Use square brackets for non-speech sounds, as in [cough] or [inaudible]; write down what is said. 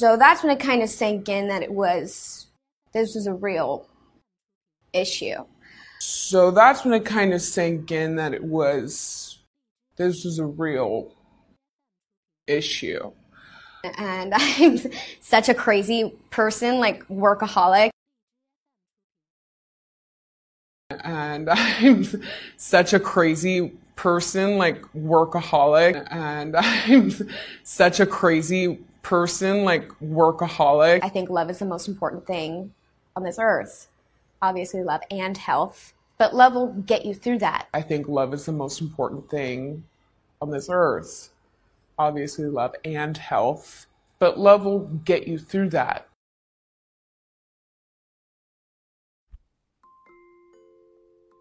So that's when it kind of sank in that it was this was a real issue. So that's when it kind of sank in that it was this was a real issue. And [laughs] I'm such a crazy person, like workaholic. And [laughs] I'm such a crazy person, like workaholic. And [laughs] I'm such a crazy person, like workaholic. I think love is the most important thing on this earth. Obviously, love and health, but love will get you through that. I think love is the most important thing on this earth. Obviously, love and health, but love will get you through that.